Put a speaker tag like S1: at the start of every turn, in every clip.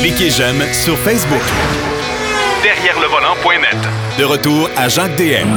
S1: Cliquez j'aime sur Facebook.
S2: Derrière le volant.net.
S1: De retour à Jacques DM.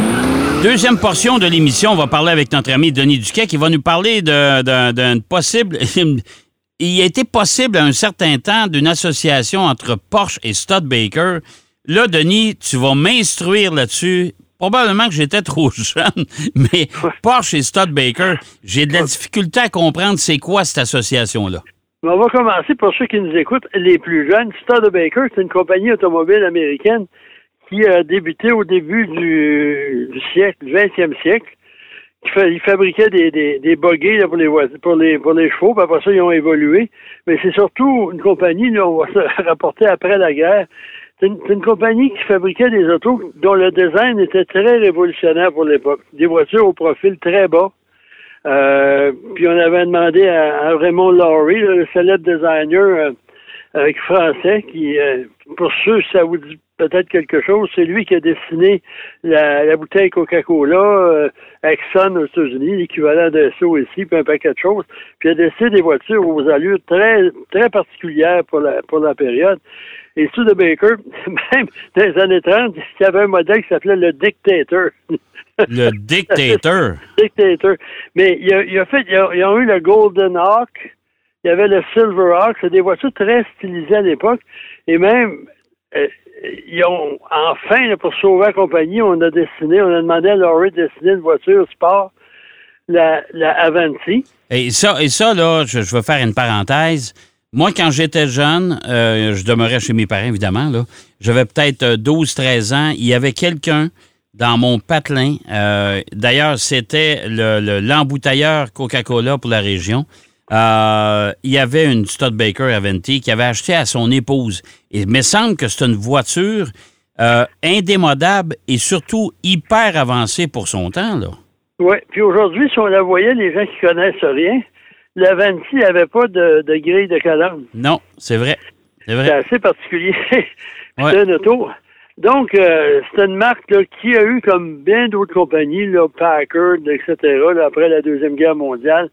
S3: Deuxième portion de l'émission, on va parler avec notre ami Denis Duquet qui va nous parler d'un possible. Il a été possible à un certain temps d'une association entre Porsche et Studebaker. Là, Denis, tu vas m'instruire là-dessus. Probablement que j'étais trop jeune, mais Porsche et Studebaker, j'ai de la difficulté à comprendre c'est quoi cette association-là.
S4: On va commencer pour ceux qui nous écoutent, les plus jeunes. Studebaker, c'est une compagnie automobile américaine qui a débuté au début du, siècle, du 20e siècle. Ils fabriquaient des, des, pour les chevaux, après ça, ils ont évolué. Mais c'est surtout une compagnie, là, on va se rapporter après la guerre. C'est une, compagnie qui fabriquait des autos dont le design était très révolutionnaire pour l'époque. Des voitures au profil très bas, puis on avait demandé à, Raymond Laurie, le célèbre designer euh, français, qui, euh, pour ceux, ça vous dit peut-être quelque chose, c'est lui qui a dessiné la, bouteille Coca-Cola, euh, Exxon aux États-Unis, l'équivalent de ça ici, puis un paquet de choses. Puis il a dessiné des voitures aux allures très, très particulières pour la, pour la période. Et Studebaker, même dans les années 30, il y avait un modèle qui s'appelait le Dictator.
S3: Le Dictator.
S4: Dictator. Mais il a, il a fait, ils ont eu le Golden Hawk, il y avait le Silver Hawk, c'est des voitures très stylisées à l'époque. Et même, euh, ils ont, enfin, pour sauver la compagnie, on a dessiné, on a demandé à Laurie de dessiner une voiture sport, la, la Avanti.
S3: Et ça, et ça là, je, je veux faire une parenthèse. Moi, quand j'étais jeune, euh, je demeurais chez mes parents, évidemment, là. J'avais peut-être 12-13 ans. Il y avait quelqu'un dans mon patelin. Euh, d'ailleurs, c'était l'embouteilleur le, Coca-Cola pour la région. Euh, il y avait une Studebaker Aventi qui avait acheté à son épouse. Il me semble que c'est une voiture euh, indémodable et surtout hyper avancée pour son temps. là.
S4: Oui, puis aujourd'hui, si on la voyait, les gens qui connaissent rien, l'Aventi n'avait pas de, grille de calandre.
S3: Non, c'est vrai. C'est vrai.
S4: C'est assez particulier. c'est un auto. Donc, euh, c'est une marque qui a eu, comme bien d'autres compagnies, là, Packard, etc., après la Deuxième Guerre mondiale,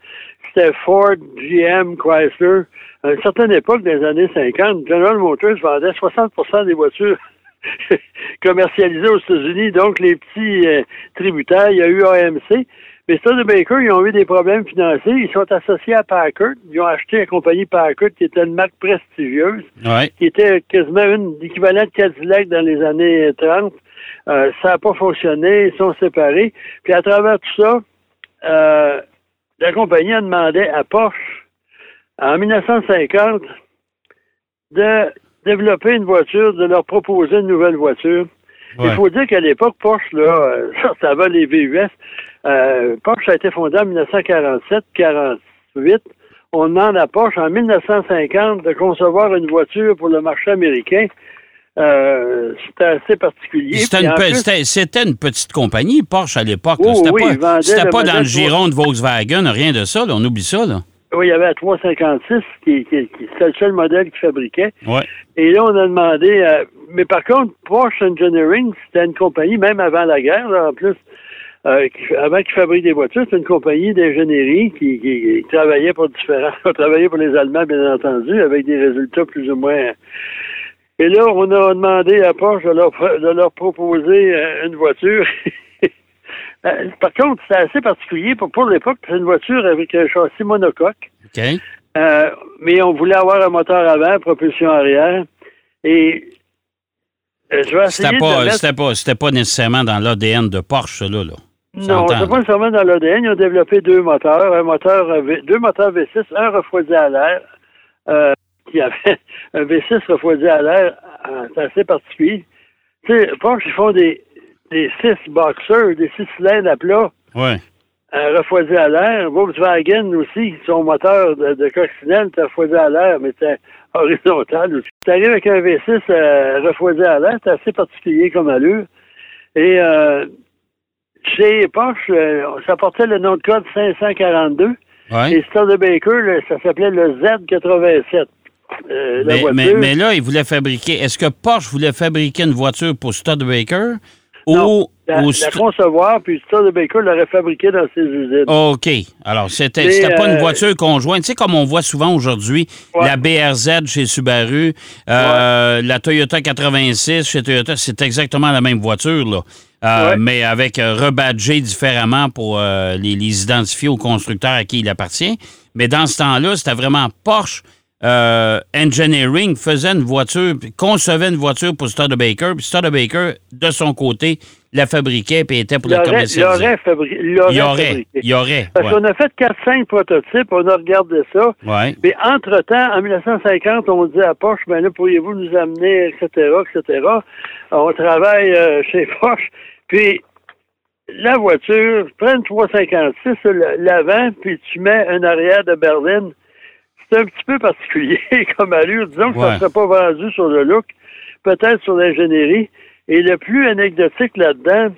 S4: c'était Ford, GM, Chrysler. À une certaine époque, les années 50, General Motors vendait 60% des voitures commercialisées aux États-Unis. Donc, les petits euh, tributaires, il y a eu AMC. Mais Baker, ils ont eu des problèmes financiers. Ils sont associés à Packard. Ils ont acheté la compagnie Packard, qui était une marque prestigieuse, qui était quasiment une équivalent de Cadillac dans les années 30. Euh, ça n'a pas fonctionné. Ils sont séparés. Puis à travers tout ça, euh, la compagnie a demandé à Porsche, en 1950, de développer une voiture, de leur proposer une nouvelle voiture. Il faut dire qu'à l'époque, Porsche, là, ça, ça va les VUS. Euh, Porsche a été fondé en 1947-48. On demande à Porsche en 1950 de concevoir une voiture pour le marché américain. Euh, c'était assez particulier.
S3: C'était une, petite compagnie, Porsche, à l'époque. c'était pas, dans le giron de Volkswagen, rien de ça. on oublie ça. Là.
S4: Oui, il y avait la 356, qui, qui, qui c'était le seul modèle qu'il fabriquait.
S3: Ouais.
S4: Et là, on a demandé... Euh, mais par contre, Porsche Engineering, c'était une compagnie, même avant la guerre, là, en plus, euh, avant qu'ils fabriquent des voitures, c'est une compagnie d'ingénierie qui, travaillait pour différents, travaillait pour les Allemands, bien entendu, avec des résultats plus ou moins. Et là, on a demandé à Porsche de leur, de leur proposer euh, une voiture. Euh, par contre, c'est assez particulier. Pour, pour l'époque, c'est une voiture avec un châssis monocoque. Euh, mais on voulait avoir un moteur avant, propulsion arrière. Et je vais essayer
S3: c'était pas, c'était pas, nécessairement dans l'ADN de Porsche, là. là.
S4: Non, c'est pas nécessairement dans l'ADN. Ils ont développé deux moteurs, un moteur, deux moteurs V6, un refroidi à l'air, euh, qui avait un V6 refroidi à l'air, euh, c'est assez particulier. Tu sais, Porsche, ils font des, des six boxers, des six cylindres à plat.
S3: Ouais.
S4: Refroidi à l'air. Volkswagen aussi, son moteur de, de coccinelle, c'est refroidi à l'air, mais c'est horizontal. Tu arrives avec un V6 euh, refroidi à l'air, c'est assez particulier comme allure. Et euh, chez Porsche, euh, ça portait le nom de code 542. Ouais. Et Studebaker, ça s'appelait le Z87.
S3: Euh, mais, mais, là, il voulait fabriquer. Est-ce que Porsche voulait fabriquer une voiture pour Studebaker ou,
S4: la,
S3: ou
S4: la concevoir, puis Studebaker l'aurait fabriqué dans ses usines.
S3: OK. Alors, c'était c'était pas une
S4: euh,
S3: voiture conjointe. Tu sais, comme on voit souvent aujourd'hui,
S4: Ouais.
S3: la BRZ chez Subaru, euh, la Toyota 86 chez Toyota, c'est exactement la même voiture, là. Euh,
S4: Ouais.
S3: Mais avec euh, rebadgé différemment pour euh, les, les identifier au constructeur à qui il appartient. Mais dans ce temps-là, c'était vraiment Porsche euh, Engineering faisait une voiture, concevait une voiture pour Studebaker, puis Studebaker, de son côté, la fabriquait puis était pour la commercialiser.
S4: Il
S3: y
S4: aurait
S3: il y aurait.
S4: Parce
S3: ouais.
S4: qu'on a fait 4-5 prototypes, on a regardé ça.
S3: Ouais.
S4: Mais entre-temps, en 1950, on dit à Porsche, ben là, pourriez-vous nous amener, etc., etc. On travaille euh, chez Porsche. Puis, la voiture, prends une 356, l- l'avant, puis tu mets un arrière de berline. C'est un petit peu particulier comme allure. Disons que ça ne serait pas vendu sur le look, peut-être sur l'ingénierie. Et le plus anecdotique là-dedans,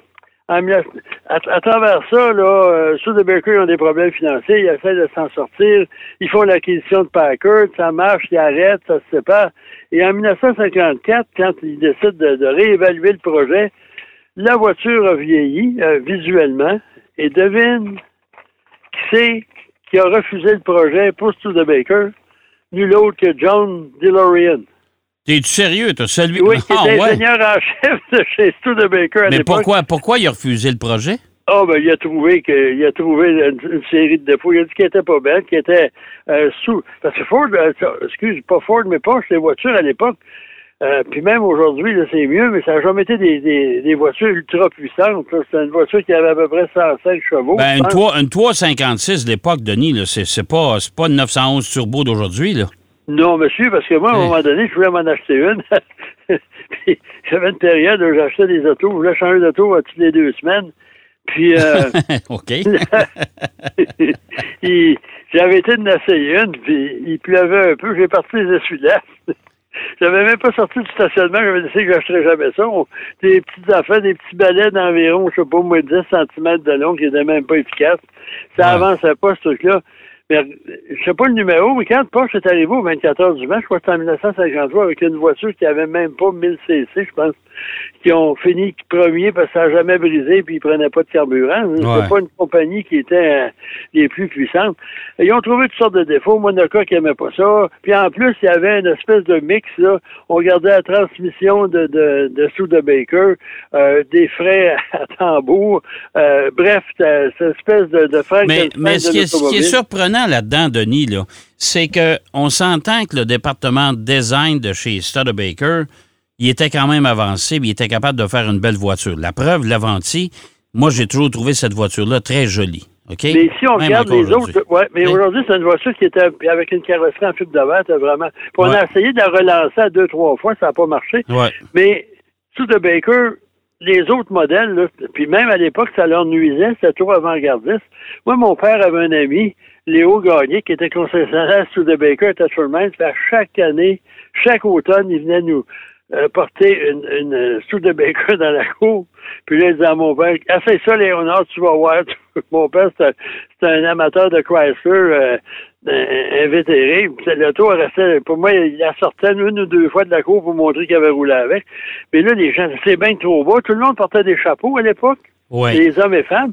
S4: en 19 à, travers ça, là, euh, Studebaker ont des problèmes financiers, ils essaient de s'en sortir, ils font l'acquisition de Packard, ça marche, ils arrêtent, ça se sépare. Et en 1954, quand ils décident de, de réévaluer le projet, la voiture a vieilli euh, visuellement. Et devine qui c'est qui a refusé le projet pour Studebaker? Nul autre que John DeLorean.
S3: T'es-tu sérieux, toi? Celui...
S4: Oui, qui
S3: Ah,
S4: était
S3: ouais.
S4: ingénieur en chef de chez Studebaker à
S3: Mais pourquoi, pourquoi il a refusé le projet?
S4: Ah, ben, il a trouvé que, il a trouvé une, une série de défauts. Il a dit qu'elle était pas belle, qu'elle était euh, sous. Parce que Ford, euh, excuse, pas Ford, mais Porsche, les voitures à l'époque, euh, puis même aujourd'hui, là, c'est mieux, mais ça n'a jamais été des, des, des voitures ultra puissantes. C'était une voiture qui avait à peu près 105 chevaux.
S3: Ben, une,
S4: pense.
S3: 3, une 356 de l'époque, Denis, c'est, pas, c'est pas une 911 turbo d'aujourd'hui, là.
S4: Non, monsieur, parce que moi, à un moment donné, je voulais m'en acheter une. Puis, j'avais une période où j'achetais des autos. Je voulais changer d'auto à toutes les deux semaines. Puis, euh,
S3: OK.
S4: j'avais été de essayer une, puis il pleuvait un peu. J'ai parti les essuie-glaces. J'avais même pas sorti du stationnement. J'avais décidé que j'achèterais jamais ça. Des petites affaires, des petits balais d'environ, je sais pas, moins 10 cm de long qui n'étaient même pas efficaces. Ça
S3: Ouais.
S4: avançait pas, ce truc-là. Mais je sais pas le numéro, mais quand Porsche est arrivé au 24 heures du Mans, je crois que c'était en 1953, avec une voiture qui avait même pas 1000 cc, je pense, qui ont fini premier parce que ça n'a jamais brisé puis ils prenaient pas de carburant.
S3: Ouais.
S4: C'était pas une compagnie qui était euh, les plus puissantes. Et ils ont trouvé toutes sortes de défauts. Monaco qui aimait pas ça. Puis en plus, il y avait une espèce de mix, là. On regardait la transmission de, de, de Studebaker, euh, des frais à tambour. Euh, bref, cette espèce de, de
S3: Mais, mais ce, qui est, ce qui est
S4: l'automobile.
S3: Surprenant là-dedans, Denis, là, c'est que on s'entend que le département de design de chez Studebaker, il était quand même avancé, il était capable de faire une belle voiture. La preuve, l'Avanti, moi, j'ai toujours trouvé cette voiture-là très jolie.
S4: Mais si on
S3: Même
S4: regarde les autres, ouais, mais
S3: Oui.
S4: aujourd'hui, c'est une voiture qui était avec une carrosserie en fibre c'était vraiment. Puis on
S3: Ouais.
S4: a essayé de la relancer à deux, trois fois, ça n'a pas marché.
S3: Ouais.
S4: Mais Studebaker, les autres modèles, là, puis même à l'époque, ça leur nuisait, c'était trop avant-gardiste. Moi, mon père avait un ami, Léo Gagné, qui était concessionnaire Studebaker à Tetcherman, puis à chaque année, chaque automne, il venait nous euh, porter une, une euh, Studebaker dans la cour. Puis là, il disait à mon père, essaye ça, Léonard, tu vas voir. mon père, c'était un amateur de Chrysler, euh, un- L'auto restait, pour moi, il la sortait une ou deux fois de la cour pour montrer qu'il avait roulé avec. Mais là, les gens, c'est bien trop bas. Tout le monde portait des chapeaux à l'époque,
S3: Ouais,
S4: les hommes et femmes.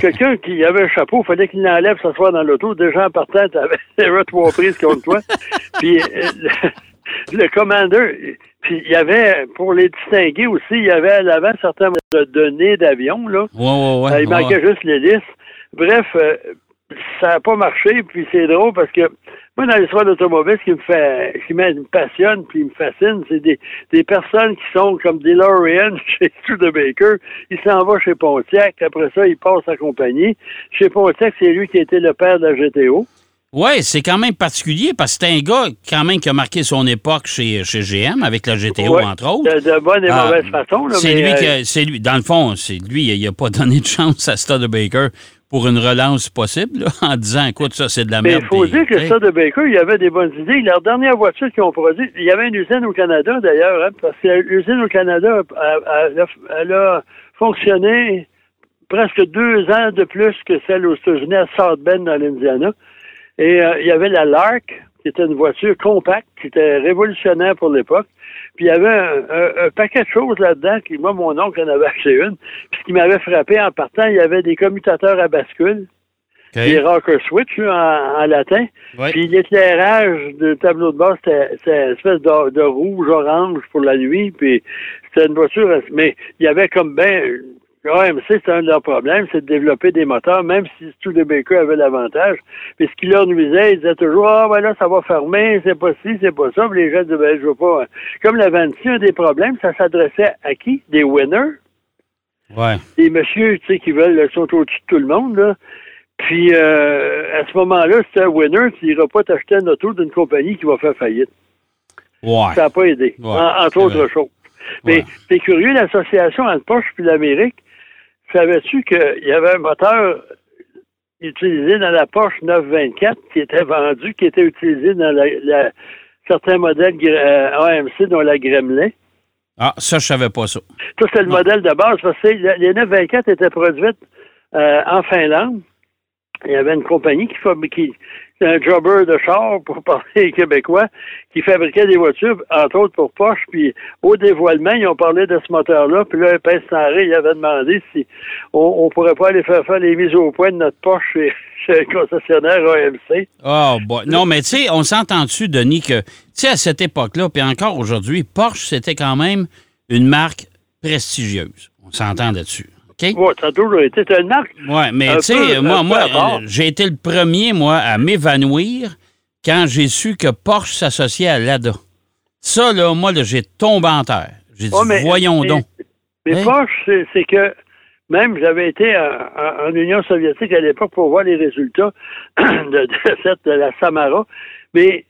S4: Quelqu'un qui avait un chapeau, il fallait qu'il l'enlève, s'asseoir dans l'auto. Déjà en partant, tu avais trois prises contre toi. Puis euh, le, le commandeur, puis il y avait, pour les distinguer aussi, il y avait à l'avant certains nez d'avion, là.
S3: Ouais, ouais, ouais.
S4: Euh, il manquait juste l'hélice. Bref, euh, ça n'a pas marché, puis c'est drôle parce que moi, dans l'histoire d'automobile, ce qui me fait, ce qui me passionne puis me fascine, c'est des, des personnes qui sont comme DeLorean chez Studebaker. Il s'en va chez Pontiac. Après ça, il passe à compagnie. Chez Pontiac, c'est lui qui a été le père de la GTO.
S3: Ouais, c'est quand même particulier parce que c'est un gars quand même qui a marqué son époque chez, chez GM avec la GTO,
S4: Ouais,
S3: entre autres.
S4: De, de bonne et
S3: Ah,
S4: mauvaise façon. là,
S3: C'est lui
S4: euh,
S3: qui a- c'est lui. Dans le fond, c'est lui, il n'a pas donné de chance à Studebaker pour une relance possible, là, en disant, écoute, ça, c'est de la
S4: Mais
S3: merde.
S4: il faut dire que ça de Baker, il y avait des bonnes idées. Leur dernière voiture qu'ils ont produite, il y avait une usine au Canada d'ailleurs, hein, parce que l'usine au Canada, elle, elle a fonctionné presque deux ans de plus que celle aux États-Unis à South Bend dans l'Indiana. Et euh, il y avait la Lark, qui qui était une voiture compacte, qui était révolutionnaire pour l'époque. Puis il y avait un, un- un paquet de choses là-dedans, qui, moi, mon oncle en avait acheté une. Puis ce qui m'avait frappé en partant, il y avait des commutateurs à bascule,
S3: OK.
S4: des rocker switch là, en, en latin.
S3: Ouais.
S4: Puis l'éclairage du tableau de bord, c'était c'était une espèce de, de rouge-orange pour la nuit. Puis c'était une voiture, mais il y avait comme ben. AMC, c'était un de leurs problèmes, c'est de développer des moteurs, même si tous les Baker avaient l'avantage. Puis ce qui leur nuisait, ils disaient toujours Ah ben là, ça va fermer, c'est pas ci, c'est pas ça. Puis les gens disaient ben, je veux pas. Comme la Vanity, un des problèmes, ça s'adressait à qui? Des winners?
S3: Ouais.
S4: des messieurs, tu sais, qui veulent, qui sont au-dessus de tout le monde, là. Puis, euh, à ce moment-là, si t'es un winner, tu n'iras pas t'acheter un auto d'une compagnie qui va faire faillite.
S3: Ouais.
S4: Ça n'a pas aidé,
S3: Ouais,
S4: en- entre
S3: c'est
S4: autres
S3: vrai.
S4: choses. Mais c'est curieux, l'association entre Porsche et l'Amérique, savais-tu qu'il y avait un moteur utilisé dans la Porsche 924 qui était vendu, qui était utilisé dans la, la- certains modèles euh, AMC, dont la Gremlin?
S3: Ah, ça, je savais pas ça.
S4: Ça, c'est le modèle de base, parce que les les 924 étaient produites euh, en Finlande. Il y avait une compagnie qui un jobber de char, pour parler québécois, qui fabriquait des voitures, entre autres pour Porsche. Puis au dévoilement, ils ont parlé de ce moteur-là. Puis là, Pince Sanré, il avait demandé si on, on pourrait pas aller faire faire les mises au point de notre Porsche chez, chez le concessionnaire AMC.
S3: Oh, boy. Non, mais tu sais, on s'entend dessus, Denis, que, tu sais, à cette époque-là, puis encore aujourd'hui, Porsche, c'était quand même une marque prestigieuse. On s'entend là-dessus. OK?
S4: Ouais, ça a toujours été c'est une marque.
S3: Ouais, mais tu sais, moi, moi euh, j'ai été le premier, moi, à m'évanouir quand j'ai su que Porsche s'associait à Lada. Ça, là, moi, là, j'ai tombé en terre. J'ai dit,
S4: mais-
S3: voyons
S4: mais-
S3: donc.
S4: Mais
S3: Hein?
S4: Porsche, c'est- que même j'avais été en, en- en Union soviétique à l'époque pour voir les résultats de, de cette de la Samara, mais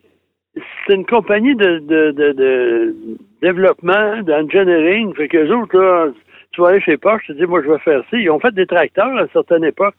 S4: c'est une compagnie de, de, de, de développement, d'engineering, fait que autres, là, tu vas aller chez Porsche, tu dis, moi, je vais faire ça. Ils ont fait des tracteurs à une certaine époque.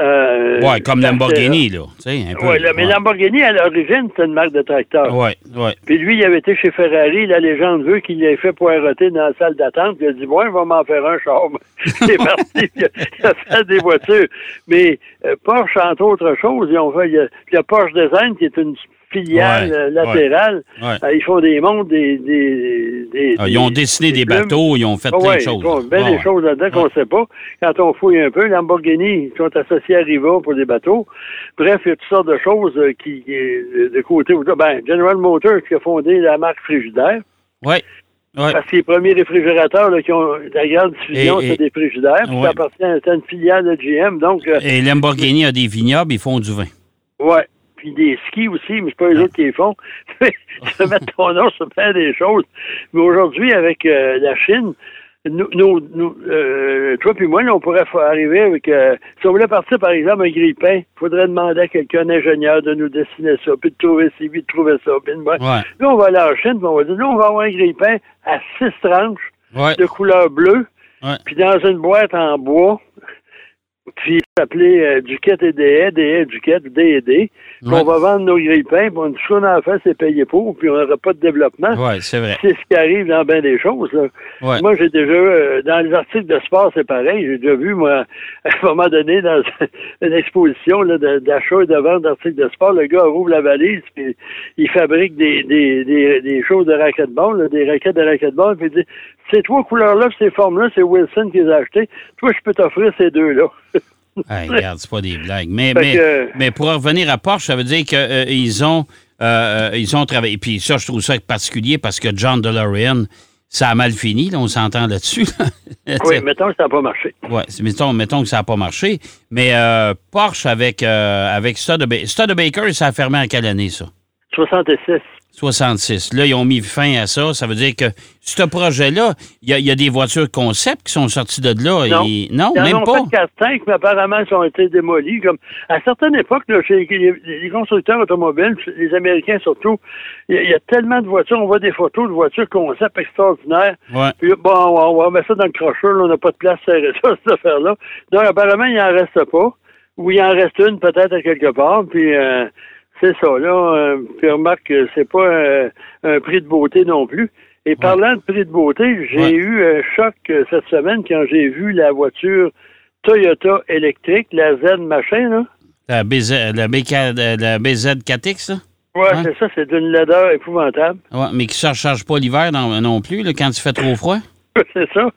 S4: Euh,
S3: Ouais, comme Lamborghini, là. Tu sais, un peu.
S4: Ouais, là, mais
S3: ouais.
S4: Lamborghini, à l'origine, c'était une marque de tracteur.
S3: Ouais, ouais.
S4: Puis lui, il avait été chez Ferrari, la légende veut qu'il ait fait poireauter dans la salle d'attente, il a dit, moi, il va m'en faire un char. il est parti, il a, il a fait des voitures. Mais euh, Porsche, entre autres choses, ils ont fait, il y a, il y a Porsche Design, qui est une filiale
S3: Ouais,
S4: euh, latérale.
S3: Ouais.
S4: Euh, ils font des montres, des... des, des-
S3: Ah, ils ont
S4: des-
S3: dessiné des, bateaux, ils ont fait
S4: Ah
S3: plein
S4: ouais,
S3: de choses.
S4: Ils font bien
S3: Ah,
S4: des
S3: ouais.
S4: choses là-dedans qu'on ne sait pas. Quand on fouille un peu, Lamborghini, ils sont associés à Riva pour des bateaux. Bref, il y a toutes sortes de choses euh, qui, qui de de côté. Ben, General Motors qui a fondé la marque Frigidaire.
S3: Ouais. Ouais.
S4: Parce que les premiers réfrigérateurs là, qui ont la grande diffusion, c'est des frigidaires.
S3: Ouais.
S4: ça appartient à une filiale de GM. Donc, euh,
S3: Et Lamborghini a des vignobles, ils font du vin.
S4: ouais. Puis des skis aussi, mais c'est pas les autres qui les font. tu peux mettre ton nom sur plein des choses. Mais aujourd'hui, avec euh, la Chine, nous, nous, nous, euh, toi puis moi, là, on pourrait arriver avec... euh, si on voulait partir, par exemple, un grille-pain, il faudrait demander à quelqu'un, un ingénieur, de nous dessiner ça, puis de trouver ci, puis de trouver ça. Puis de...
S3: Ouais.
S4: Là, on va aller en Chine, puis on va dire, là, on va avoir un grille-pain à six tranches
S3: Ouais.
S4: de couleur bleue, puis dans une boîte en bois, puis s'appelait euh, Duquette et des des haies, Duquette, D et D. Puis
S3: Ouais.
S4: on va vendre nos grille-pains, puis on dit, ce qu'on a à faire, c'est payer pour, puis on n'aura pas de développement.
S3: Ouais, c'est vrai.
S4: C'est ce qui arrive dans bien des choses. là.
S3: Ouais.
S4: Moi, j'ai déjà, euh, dans les articles de sport, c'est pareil. J'ai déjà vu, moi, à un moment donné, dans une exposition de- d'achat et de vente d'articles de sport, le gars rouvre la valise, puis il fabrique des, des, des, des choses de racquetball, là, des raquettes de racquetball, puis il dit, ces trois couleurs-là, ces formes-là, c'est Wilson qui les a achetées. Toi, je peux t'offrir ces deux-là.
S3: Hey, regarde, c'est pas des blagues. Mais, mais,
S4: que-
S3: mais pour revenir à Porsche, ça veut dire qu'ils ont, euh, ils ont travaillé. Puis ça, je trouve ça particulier parce que John DeLorean, ça a mal fini, là, on s'entend là-dessus. là.
S4: oui, mettons que ça n'a pas marché.
S3: C'est- mettons, mettons que ça n'a pas marché. Mais euh, Porsche avec, euh, avec Studebaker, Studebaker, ça a fermé en quelle année, ça?
S4: 66.
S3: 66. Là, ils ont mis fin à ça. Ça veut dire que ce projet-là, il y, y a des voitures concept qui sont sorties de là.
S4: Non.
S3: Et- non,
S4: Ils en
S3: même
S4: ont
S3: pas.
S4: fait 4-5, mais apparemment, ils ont été démolis. Comme à certaines époques, là, chez les, les constructeurs automobiles, les Américains surtout, il y, a- il y a tellement de voitures, on voit des photos de voitures concept extraordinaires.
S3: Ouais.
S4: Puis bon, on va mettre ça dans le crocheur, on n'a pas de place à serrer ça, cette affaire-là. Donc, apparemment, il n'en reste pas. Ou il en reste une peut-être à quelque part. Puis euh, c'est ça, là. euh, puis remarque que c'est pas euh, un prix de beauté non plus. Et parlant de prix de beauté, j'ai
S3: Ouais.
S4: eu un choc euh, cette semaine quand j'ai vu la voiture Toyota électrique, la Z machin, là.
S3: La, BZ, la, BK, la BZ4X, là? Hein?
S4: c'est ça, c'est une laideur épouvantable.
S3: Ouais, mais qui ne se recharge pas l'hiver non, non plus, là, quand il fait trop froid?
S4: c'est ça.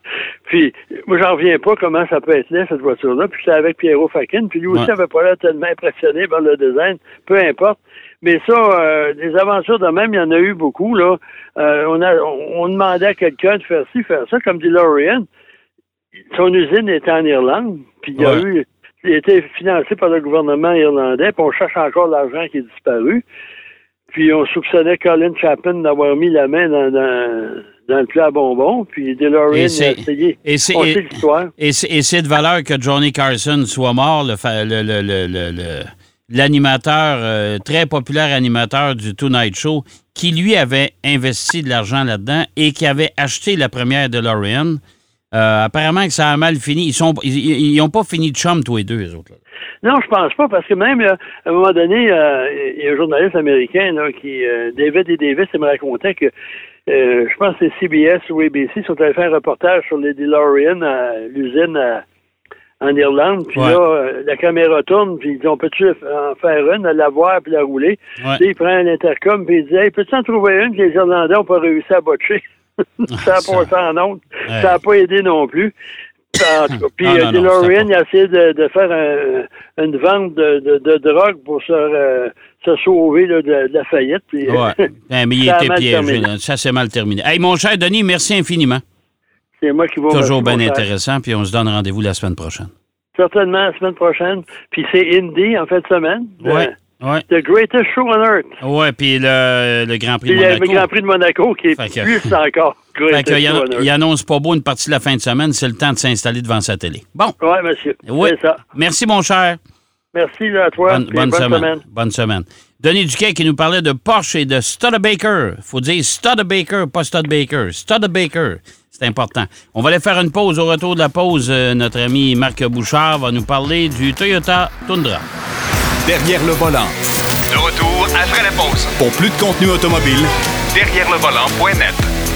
S4: Puis, moi, j'en reviens pas comment ça peut être laid, cette voiture-là. Puis, j'étais avec Pierrot Fakin, puis lui aussi
S3: Ouais.
S4: avait pas l'air tellement impressionné par le design, peu importe. Mais ça, euh, des aventures de même, il y en a eu beaucoup, là. Euh, on, a, on, on demandait à quelqu'un de faire ci, faire ça, comme dit Lorian. Son usine était en Irlande, puis il y a
S3: Ouais.
S4: eu... Il été financé par le gouvernement irlandais, puis on cherche encore l'argent qui est disparu. Puis on soupçonnait Colin Chapin d'avoir mis la main dans, dans, dans le plat à bonbons, puis DeLorean a essayé.
S3: et c'est-
S4: l'histoire.
S3: Et c'est et c'est de valeur que Johnny Carson soit mort, le le- l'animateur, euh, très populaire animateur du Tonight Show, qui lui avait investi de l'argent là-dedans et qui avait acheté la première DeLorean. Euh, apparemment que ça a mal fini. Ils sont ils, ils ont pas fini de chum, tous les deux, les autres. là.
S4: Non, je pense pas, parce que même euh, à un moment donné, euh, il y a un journaliste américain là, qui, euh, David et Davis, il me racontait que euh, je pense que c'est CBS ou ABC sont allés faire un reportage sur les DeLorean à l'usine à- en Irlande. Puis
S3: Ouais.
S4: là, la caméra tourne, puis ils disent on peut-tu en faire une, la voir puis la rouler?
S3: Ouais.
S4: Puis il prend l'intercom, puis il dit Hey, peux-tu en trouver une que les Irlandais n'ont pas réussi à botcher? Ça a
S3: ça-
S4: passé en honte.
S3: Ouais.
S4: Ça n'a pas aidé non plus. En tout cas, Puis
S3: Ah,
S4: euh,
S3: non, non,
S4: DeLorean,
S3: c'était
S4: il a essayé de, de faire un- une vente de, de, de drogue pour se, euh, se sauver là, de, la faillite. Puis,
S3: Ouais. Eh, mais il était piégé. là. Ça s'est mal terminé. Hey, mon cher Denis, merci infiniment.
S4: c'est moi qui vais
S3: Toujours bien intéressant. Puis on se donne rendez-vous la semaine prochaine.
S4: Certainement la semaine prochaine. Puis c'est Indy en fin de semaine.
S3: Ouais. Ouais.
S4: The greatest show on earth.
S3: Ouais, puis le, le Grand Prix
S4: Puis
S3: de
S4: le
S3: Monaco.
S4: Grand Prix de Monaco qui est
S3: que-
S4: plus encore
S3: Fait
S4: greatest
S3: que, il, annonce pas beau une partie de la fin de semaine, c'est le temps de s'installer devant sa télé. Bon,
S4: Oui, monsieur.
S3: oui.
S4: C'est ça.
S3: Merci, mon cher.
S4: Merci à toi.
S3: Bonne,
S4: puis
S3: bonne
S4: bonne
S3: semaine.
S4: semaine.
S3: Bonne semaine. Denis Duquet qui nous parlait de Porsche et de Studebaker. faut dire Studebaker, pas Studebaker. Studebaker. C'est important. On va aller faire une pause. Au retour de la pause, euh, notre ami Marc Bouchard va nous parler du Toyota Tundra.
S1: Derrière le volant.
S2: De retour après la pause.
S1: Pour plus de contenu automobile,
S2: Derrière le volant.net.